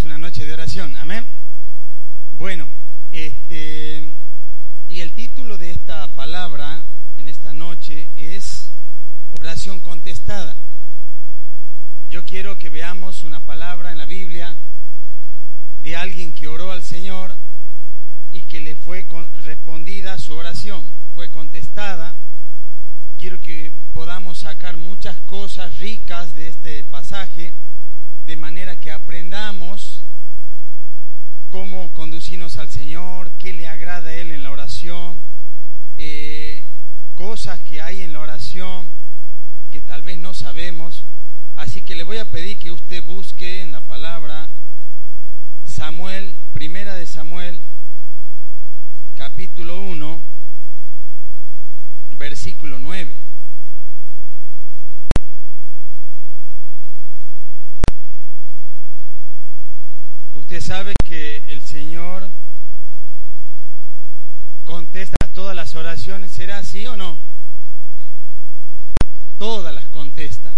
Es una noche de oración. Amén. Bueno, este, y el título de esta palabra en esta noche es oración contestada. Yo quiero que veamos una palabra en la Biblia de alguien que oró al Señor y que le fue respondida su oración, fue contestada. Quiero que podamos sacar muchas cosas ricas de este pasaje, de manera que aprendamos cómo conducirnos al Señor, qué le agrada a Él en la oración, eh, cosas que hay en la oración que tal vez no sabemos. Así que le voy a pedir que usted busque en la palabra Samuel, primera de Samuel, capítulo 1, versículo 9. Usted sabe que el Señor contesta todas las oraciones, ¿será así o no? Todas las contesta.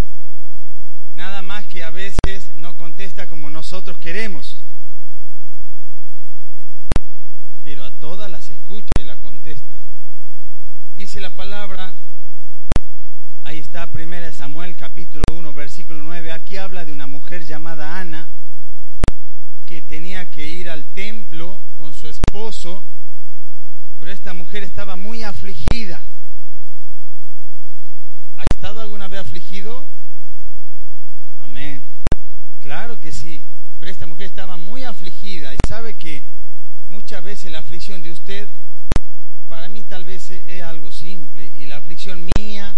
Nada más que a veces no contesta como nosotros queremos. Pero a todas las escucha y la contesta. Dice la palabra, ahí está, primera de Samuel capítulo 1, versículo 9, aquí habla de una mujer llamada que ir al templo con su esposo, pero esta mujer estaba muy afligida. ¿Ha estado alguna vez afligido? Amén. Claro que sí, pero esta mujer estaba muy afligida y sabe que muchas veces la aflicción de usted, para mí tal vez es algo simple y la aflicción mía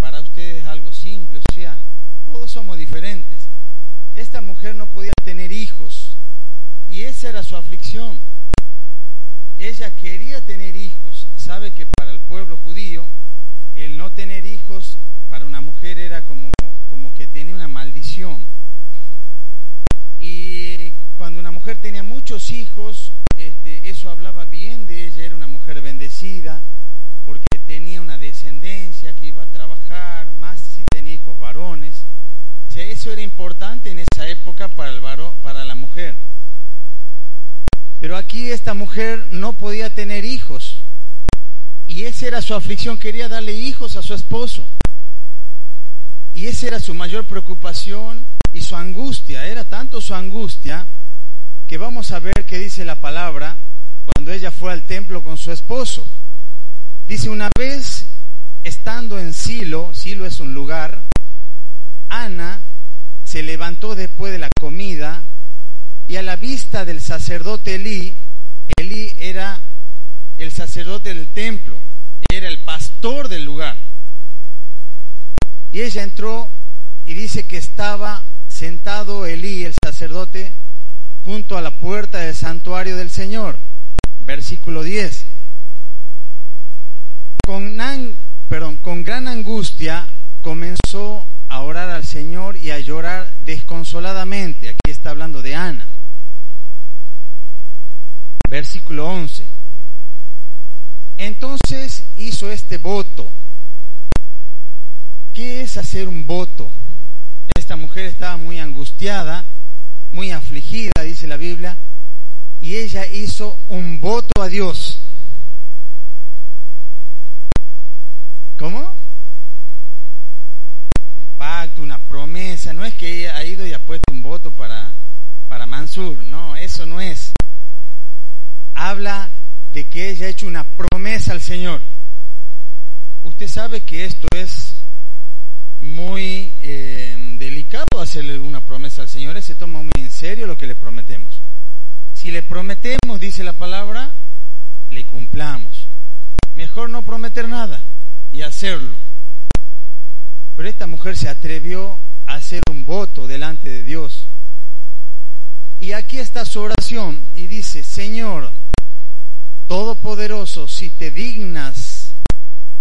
para usted es algo simple, o sea, todos somos diferentes. Esta mujer no podía tener hijos y esa era su aflicción. Ella quería tener hijos. Sabe que para el pueblo judío el no tener hijos para una mujer era como, como que tenía una maldición. Y cuando una mujer tenía muchos hijos, este, eso hablaba bien de ella, era una mujer bendecida, porque tenía una descendencia que iba a trabajar, más si tenía hijos varones. Eso era importante en esa época para, el varón, para la mujer. Pero aquí esta mujer no podía tener hijos. Y esa era su aflicción, quería darle hijos a su esposo. Y esa era su mayor preocupación y su angustia. Era tanto su angustia que vamos a ver qué dice la palabra cuando ella fue al templo con su esposo. Dice, una vez estando en Silo, Silo es un lugar, Ana se levantó después de la comida y a la vista del sacerdote Elí, Elí era el sacerdote del templo, era el pastor del lugar. Y ella entró y dice que estaba sentado Elí, el sacerdote, junto a la puerta del santuario del Señor. Versículo 10. Con, perdón, con gran angustia comenzó a orar al Señor y a llorar desconsoladamente. Aquí está hablando de Ana. Versículo 11. Entonces hizo este voto. ¿Qué es hacer un voto? Esta mujer estaba muy angustiada, muy afligida, dice la Biblia, y ella hizo un voto a Dios. ¿Cómo? Un pacto, una promesa. No es que ella ha ido y ha puesto un voto para, para Mansur. De que ella ha hecho una promesa al Señor. Usted sabe que esto es muy eh, delicado hacerle una promesa al Señor, se toma muy en serio lo que le prometemos. Si le prometemos, dice la palabra, le cumplamos. Mejor no prometer nada y hacerlo. Pero esta mujer se atrevió a hacer un voto delante de Dios. Y aquí está su oración y dice, Señor, Todopoderoso, si te dignas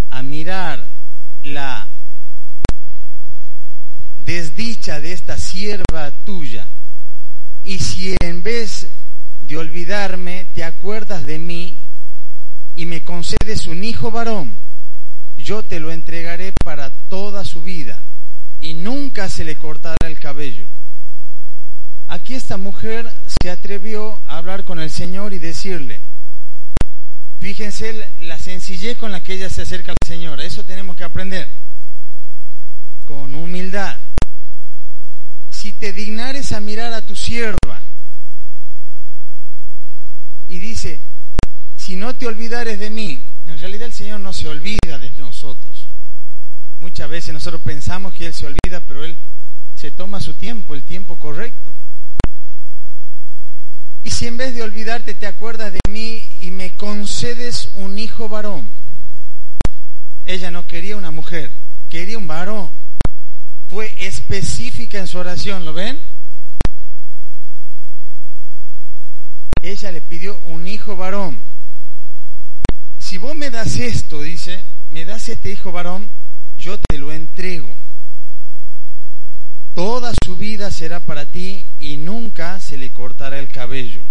a mirar la desdicha de esta sierva tuya, y si en vez de olvidarme te acuerdas de mí y me concedes un hijo varón, yo te lo entregaré para toda su vida y nunca se le cortará el cabello. Aquí esta mujer se atrevió a hablar con el Señor y decirle, fíjense la sencillez con la que ella se acerca al Señor, eso tenemos que aprender, con humildad. Si te dignares a mirar a tu sierva, y dice, si no te olvidares de mí, en realidad el Señor no se olvida de nosotros. Muchas veces nosotros pensamos que Él se olvida, pero Él se toma su tiempo, el tiempo correcto. Y si en vez de olvidarte te acuerdas de mí y me concedes un hijo varón, ella no quería una mujer, quería un varón. Fue específica en su oración, ¿lo ven? ella le pidió un hijo varón. Si vos me das esto, dice, me das este hijo varón, yo te lo entrego. Toda su vida será para ti y nunca se le cortará el cabello.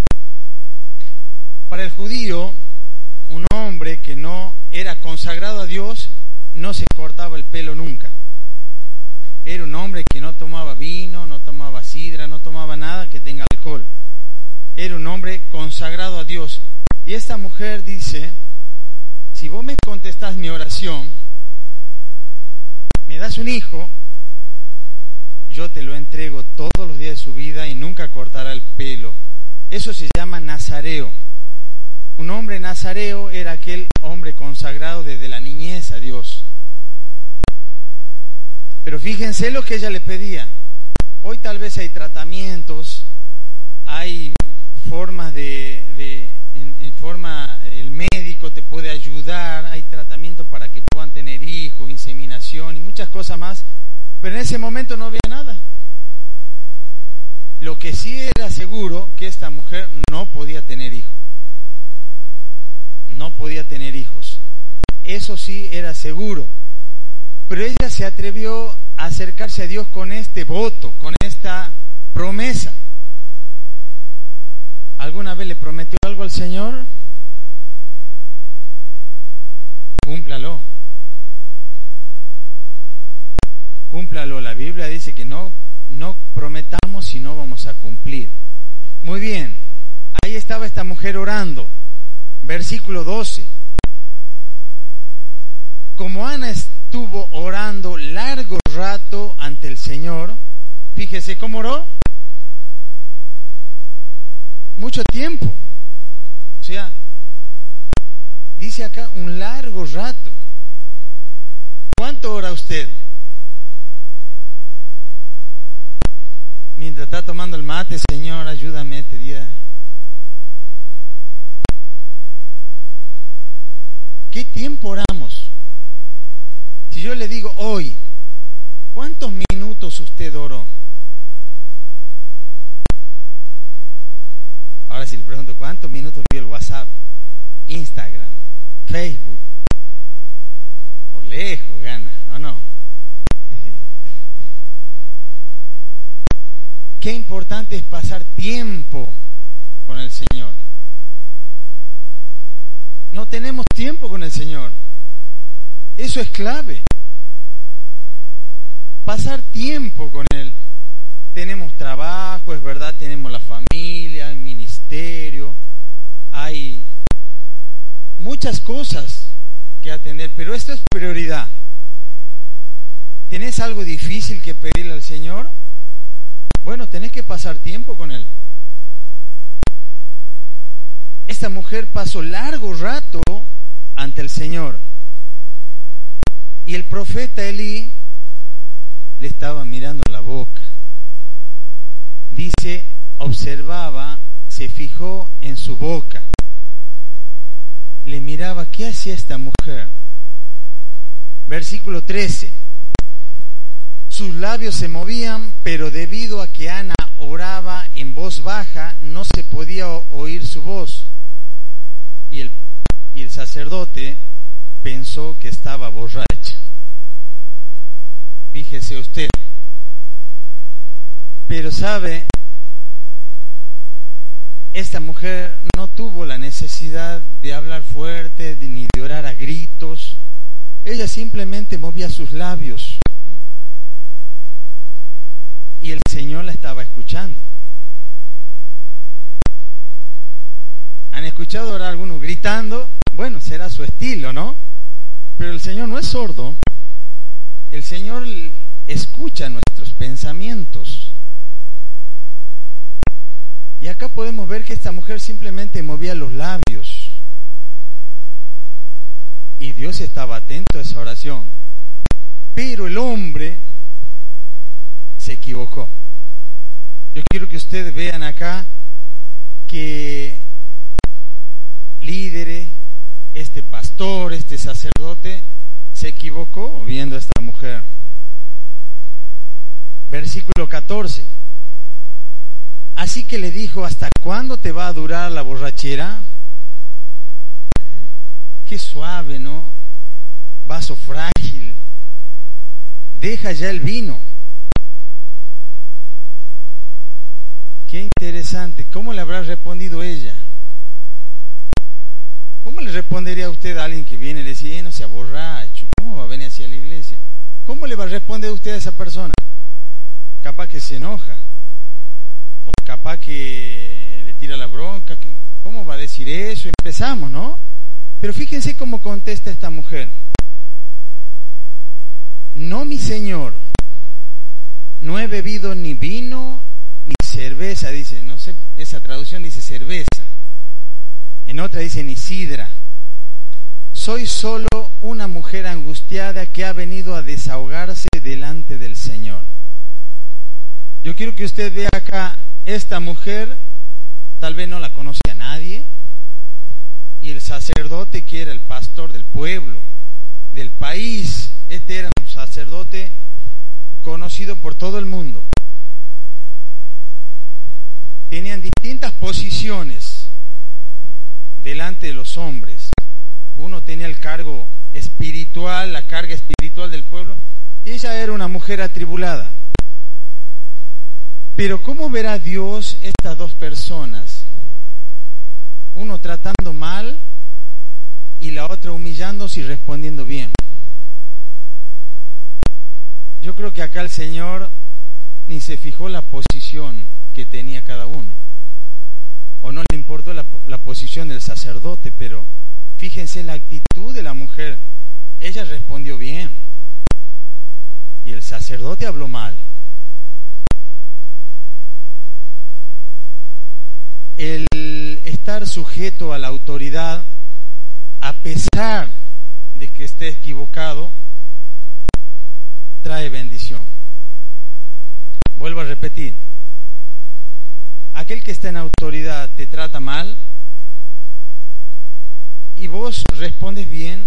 Para el judío, un hombre que no era consagrado a Dios no se cortaba el pelo nunca. Era un hombre que no tomaba vino, no tomaba sidra, no tomaba nada que tenga alcohol era un hombre consagrado a Dios. Y esta mujer dice, si vos me contestás mi oración, me das un hijo, yo te lo entrego todos los días de su vida y nunca cortará el pelo. Eso se llama nazareo. Un hombre nazareo era aquel hombre consagrado desde la niñez a Dios. Pero fíjense lo que ella le pedía. Hoy tal vez hay tratamientos, hay formas de, en, forma, el médico te puede ayudar, hay tratamiento para que puedan tener hijos, inseminación y muchas cosas más, pero en ese momento no había nada. Lo que sí era seguro que esta mujer no podía tener hijos. No podía tener hijos. Eso sí era seguro. Pero ella se atrevió a acercarse a Dios con este voto, con esta promesa. ¿Alguna vez le prometió algo al Señor? Cúmplalo. La Biblia dice que no, no prometamos si no vamos a cumplir. Muy bien. Ahí estaba esta mujer orando. Versículo 12. Como Ana estuvo orando largo rato ante el Señor, fíjese cómo oró mucho tiempo. O sea, dice acá un largo rato. ¿Cuánto ora usted? Mientras está tomando el mate, Señor, ayúdame este día. ¿Qué tiempo oramos? Si yo le digo hoy, ¿cuántos minutos usted oró? Ahora si le pregunto, ¿cuántos minutos vio el WhatsApp, Instagram, Facebook? Por lejos gana, ¿o no? Qué importante es pasar tiempo con el Señor. No tenemos tiempo con el Señor. Eso es clave. Pasar tiempo con Él. Tenemos trabajo, es verdad, tenemos la familia, el ministerio, hay muchas cosas que atender, pero esto es prioridad. ¿Tenés algo difícil que pedirle al Señor? Bueno, tenés pasar tiempo con Él. Esta mujer pasó largo rato ante el Señor. Y el profeta Elí le estaba mirando la boca. Dice, observaba, se fijó en su boca. Le miraba, ¿qué hacía esta mujer? Versículo 13. Sus labios se movían, pero debido a que Ana oraba en voz baja, no se podía oír su voz. Y el, y el sacerdote pensó que estaba borracha. Fíjese usted. Pero sabe, esta mujer no tuvo la necesidad de hablar fuerte ni de orar a gritos. Ella simplemente movía sus labios. Y el Señor la estaba escuchando. ¿Han escuchado ahora algunos gritando? Bueno, será su estilo, ¿no? Pero el Señor no es sordo. El Señor escucha nuestros pensamientos. Y acá podemos ver que esta mujer simplemente movía los labios. Y Dios estaba atento a esa oración. Pero el hombre se equivocó. Yo quiero que ustedes vean acá que líderes, este pastor, este sacerdote, se equivocó viendo a esta mujer. Versículo 14. Así que le dijo, ¿hasta cuándo te va a durar la borrachera? Qué suave, ¿no? Vaso frágil. Deja ya el vino. Qué interesante. ¿Cómo le habrá respondido ella? ¿Cómo le respondería a usted a alguien que viene y le dice, eh, no sea borracho? ¿Cómo va a venir hacia la iglesia? ¿Cómo le va a responder usted a esa persona? Capaz que se enoja. O capaz que le tira la bronca. ¿Cómo va a decir eso? Empezamos, ¿no? Pero fíjense cómo contesta esta mujer. No, mi señor, no he bebido ni vino cerveza, dice, no sé, esa traducción dice cerveza. En otra dice ni sidra. Soy solo una mujer angustiada que ha venido a desahogarse delante del Señor. Yo quiero que usted vea acá, esta mujer tal vez no la conocía nadie, y el sacerdote que era el pastor del pueblo, del país, este era un sacerdote conocido por todo el mundo. Tenían distintas posiciones delante de los hombres. Uno tenía el cargo espiritual, la carga espiritual del pueblo, y ella era una mujer atribulada. Pero ¿cómo verá Dios estas dos personas? Uno tratando mal y la otra humillándose y respondiendo bien. Yo creo que acá el Señor ni se fijó la posición que tenía cada uno o no le importó la, posición del sacerdote, pero fíjense la actitud de la mujer. Ella respondió bien y el sacerdote habló mal. El estar sujeto a la autoridad, a pesar de que esté equivocado, trae bendición. Vuelvo a repetir, aquel que está en autoridad te trata mal y vos respondes bien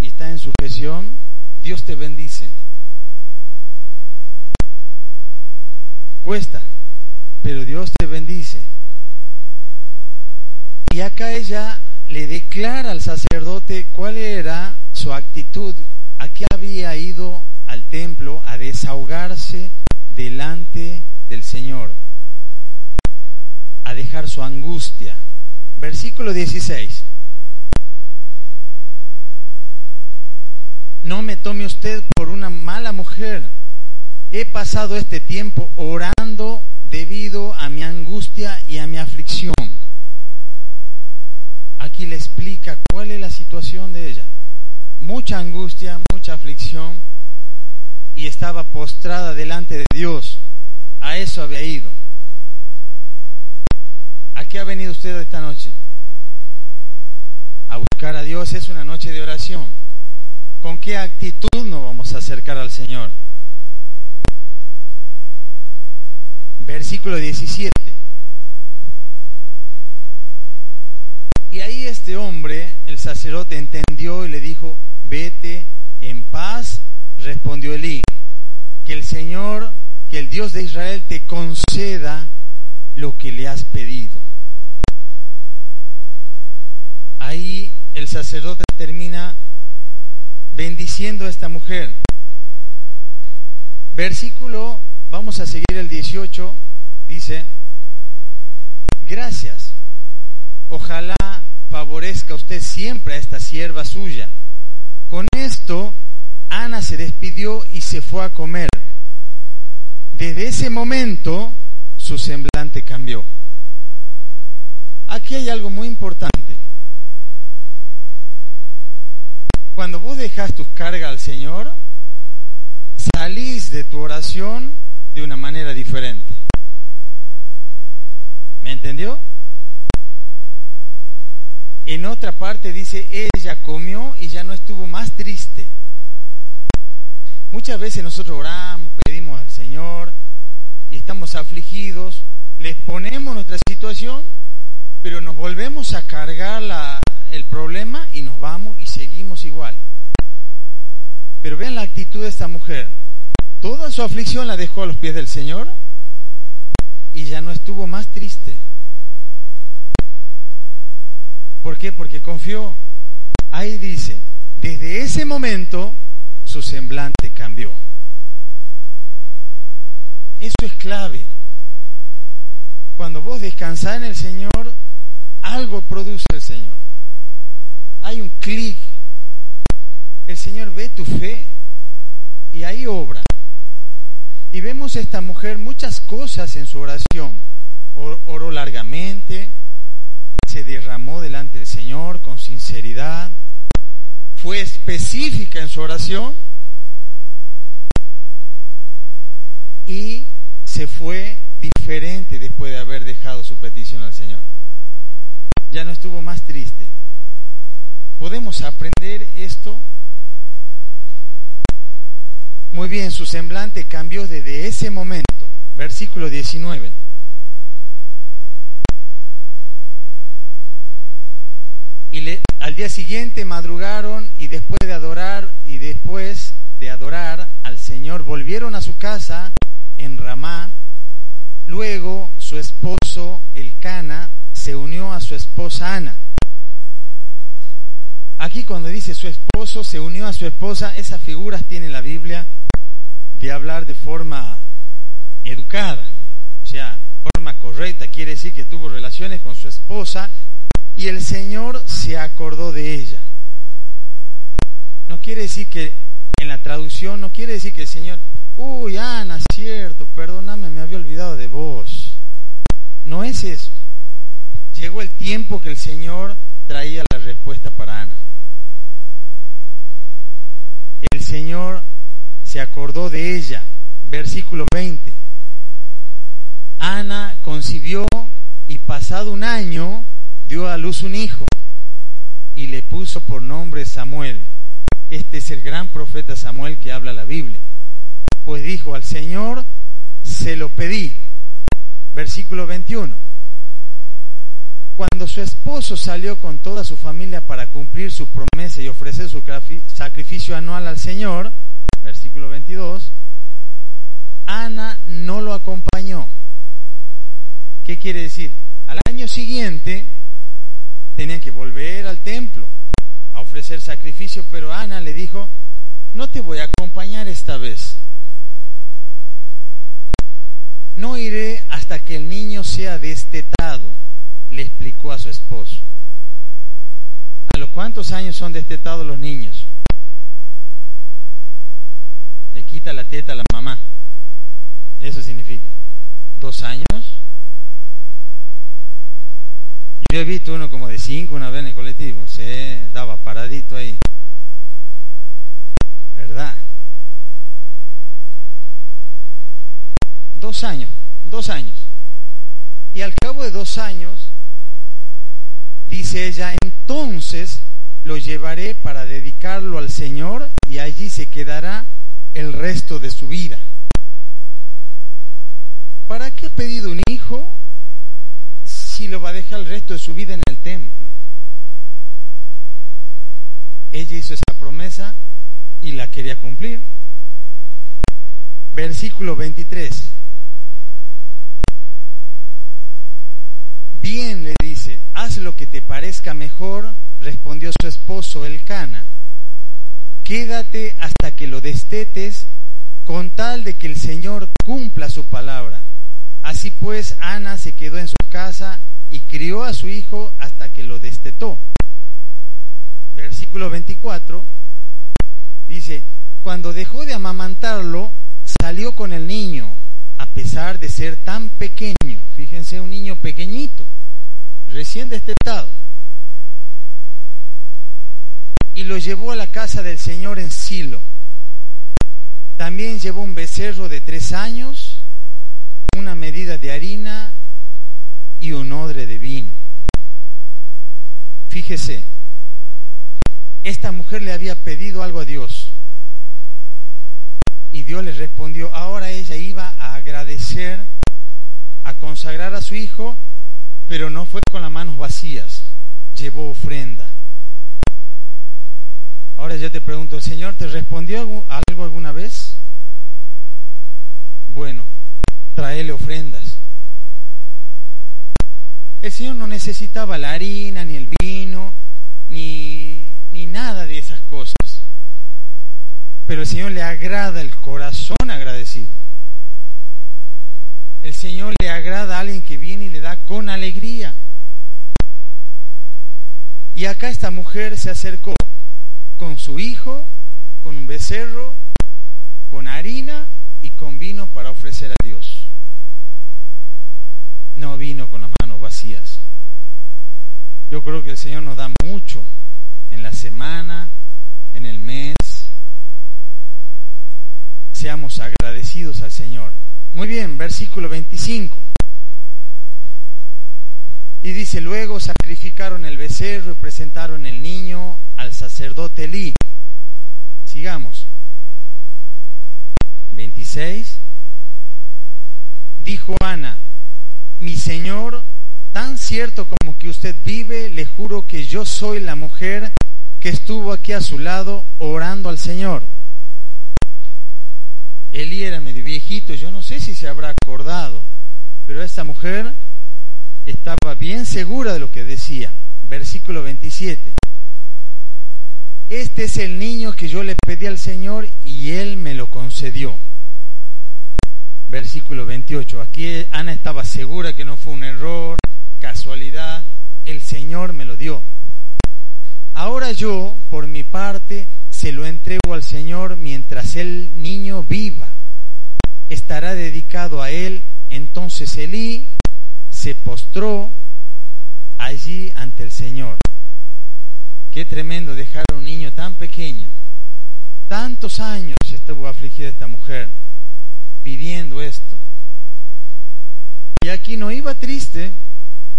y está en sujeción, Dios te bendice. Cuesta, pero Dios te bendice. Y acá ella le declara al sacerdote cuál era su actitud, a qué había ido al templo a desahogarse delante del Señor a dejar su angustia. Versículo 16. No me tome usted por una mala mujer. He pasado este tiempo orando debido a mi angustia y a mi aflicción. Aquí le explica cuál es la situación de ella. Mucha angustia, mucha aflicción y estaba postrada delante de Dios. A eso había ido. ¿A qué ha venido usted esta noche? A buscar a Dios es una noche de oración. ¿Con qué actitud nos vamos a acercar al Señor? versículo 17. Y ahí este hombre, el sacerdote, entendió y le dijo, vete en paz, respondió Elí, que el Señor, que el Dios de Israel te conceda lo que le has pedido. Ahí el sacerdote termina bendiciendo a esta mujer. Versículo, vamos a seguir el 18, dice, gracias, ojalá favorezca usted siempre a esta sierva suya. Con esto, Ana se despidió y se fue a comer. Desde ese momento, su semblante cambió. Aquí hay algo muy importante. Cuando vos dejas tus cargas al Señor, salís de tu oración de una manera diferente. ¿Me entendió? En otra parte dice, ella comió y ya no estuvo más triste. Muchas veces nosotros oramos, afligidos, le exponemos nuestra situación, pero nos volvemos a cargar el problema y nos vamos y seguimos igual. Pero vean la actitud de esta mujer. Toda su aflicción la dejó a los pies del Señor y ya no estuvo más triste. ¿Por qué? Porque confió. Ahí dice, desde ese momento su semblante cambió. Eso es clave. Cuando vos descansás en el Señor, algo produce el Señor. Hay un clic. El Señor ve tu fe y ahí obra. Y vemos a esta mujer muchas cosas en su oración. Oró largamente, se derramó delante del Señor con sinceridad, fue específica en su oración y se fue diferente después de haber dejado su petición al Señor. Ya no estuvo más triste. ¿Podemos aprender esto? Muy bien, su semblante cambió desde ese momento. Versículo 19. Y le, al día siguiente madrugaron y después de adorar y después de adorar al Señor volvieron a su casa en Ramá. Luego su esposo Elcana se unió a su esposa Ana. Aquí cuando dice su esposo se unió a su esposa, esas figuras tiene la Biblia de hablar de forma educada, o sea, forma correcta, quiere decir que tuvo relaciones con su esposa y el Señor se acordó de ella. No quiere decir que en la traducción, no quiere decir que el Señor, uy, Ana, cierto, perdóname, me había olvidado de vos. No es eso. Llegó el tiempo que el Señor traía la respuesta para Ana. El Señor se acordó de ella. Versículo 20. Ana concibió y pasado un año dio a luz un hijo y le puso por nombre Samuel. Este es el gran profeta Samuel que habla la Biblia. Pues dijo al Señor, se lo pedí. Versículo 21. Cuando su esposo salió con toda su familia para cumplir su promesa y ofrecer su sacrificio anual al Señor, versículo 22, Ana no lo acompañó. ¿Qué quiere decir? Al año siguiente, tenían que volver al templo a ofrecer sacrificio, pero Ana le dijo, no te voy a acompañar esta vez. No iré hasta que el niño sea destetado, le explicó a su esposo. ¿A los cuántos años son destetados los niños? Le quita la teta a la mamá. Eso significa. ¿Dos años? Yo he visto uno como de cinco una vez en el colectivo, se daba paradito ahí. ¿Verdad? Dos años, dos años. Y al cabo de dos años, dice ella, entonces lo llevaré para dedicarlo al Señor y allí se quedará el resto de su vida. ¿para qué ha pedido un hijo si lo va a dejar el resto de su vida en el templo? Ella hizo esa promesa y la quería cumplir. Versículo 23. Bien, le dice, haz lo que te parezca mejor, respondió su esposo Elcana. Quédate hasta que lo destetes con tal de que el Señor cumpla su palabra. Así pues, Ana se quedó en su casa y crió a su hijo hasta que lo destetó. Versículo 24 dice, cuando dejó de amamantarlo, salió con el niño, a pesar de ser tan pequeño. Fíjense, un niño pequeñito, recién destetado. Y lo llevó a la casa del Señor en Silo. También llevó un becerro de tres años, una medida de harina y un odre de vino. Fíjese, esta mujer le había pedido algo a Dios y Dios le respondió, ahora ella iba a agradecer, a consagrar a su hijo, pero no fue con las manos vacías, llevó ofrenda. Ahora yo te pregunto, ¿el Señor te respondió algo alguna vez? Bueno, traele ofrendas. El Señor no necesitaba la harina, ni el vino, ni, ni nada de esas cosas pero el Señor le agrada el corazón agradecido. El Señor le agrada a alguien que viene y le da con alegría. Y acá esta mujer se acercó con su hijo, con un becerro, con harina y con vino para ofrecer a Dios. No vino con las manos vacías. Yo creo que el Señor nos da mucho en la semana, en el mes, seamos agradecidos al Señor. Muy bien, versículo 25. Y dice, luego sacrificaron el becerro y presentaron el niño al sacerdote Elí. Sigamos. 26. Dijo Ana, mi Señor, tan cierto como que usted vive, le juro que yo soy la mujer que estuvo aquí a su lado orando al Señor. Elí era medio viejito, yo no sé si se habrá acordado, pero esta mujer estaba bien segura de lo que decía. Versículo 27. Este es el niño que yo le pedí al Señor y él me lo concedió. Versículo 28. Aquí Ana estaba segura que no fue un error, casualidad, el Señor me lo dio. Ahora yo, por mi parte, se lo entrego al Señor mientras el niño viva. Estará dedicado a él. Entonces Elí se postró allí ante el Señor. Qué tremendo dejar a un niño tan pequeño. Tantos años estuvo afligida esta mujer pidiendo esto. Y aquí no iba triste,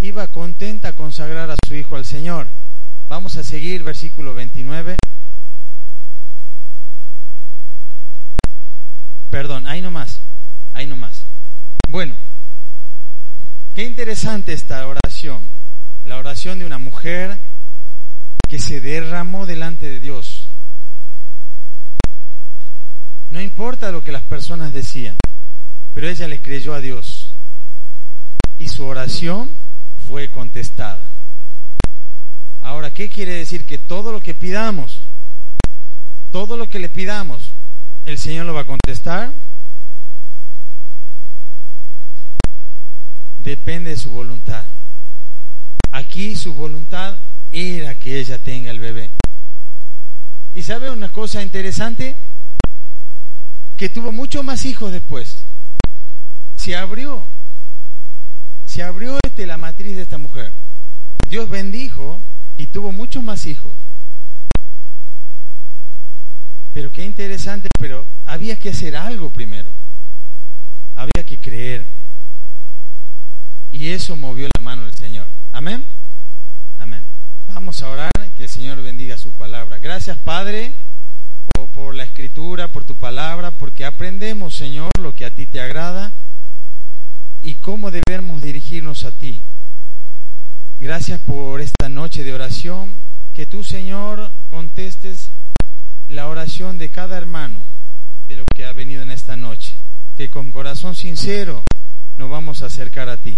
iba contenta a consagrar a su hijo al Señor. Vamos a seguir versículo 29. Perdón, ahí nomás, ahí nomás. Bueno, interesante esta oración, la oración de una mujer que se derramó delante de Dios. No importa lo que las personas decían, pero ella le creyó a Dios y su oración fue contestada. Ahora, ¿qué quiere decir? Que todo lo que pidamos, todo lo que le pidamos, ¿El Señor lo va a contestar? Depende de su voluntad. Aquí su voluntad era que ella tenga el bebé. ¿Y sabe una cosa interesante? Que tuvo muchos más hijos después. Se abrió. Se abrió este, la matriz de esta mujer. Dios bendijo y tuvo muchos más hijos. Pero qué interesante, pero había que hacer algo primero. Había que creer. Y eso movió la mano del Señor. Amén. Amén. Vamos a orar, que el Señor bendiga su palabra. Gracias, Padre, por, la escritura, por tu palabra, porque aprendemos, Señor, lo que a ti te agrada. cómo debemos dirigirnos a ti. Gracias por esta noche de oración, que tú, Señor, contestes la oración de cada hermano de lo que ha venido en esta noche, que con corazón sincero nos vamos a acercar a ti.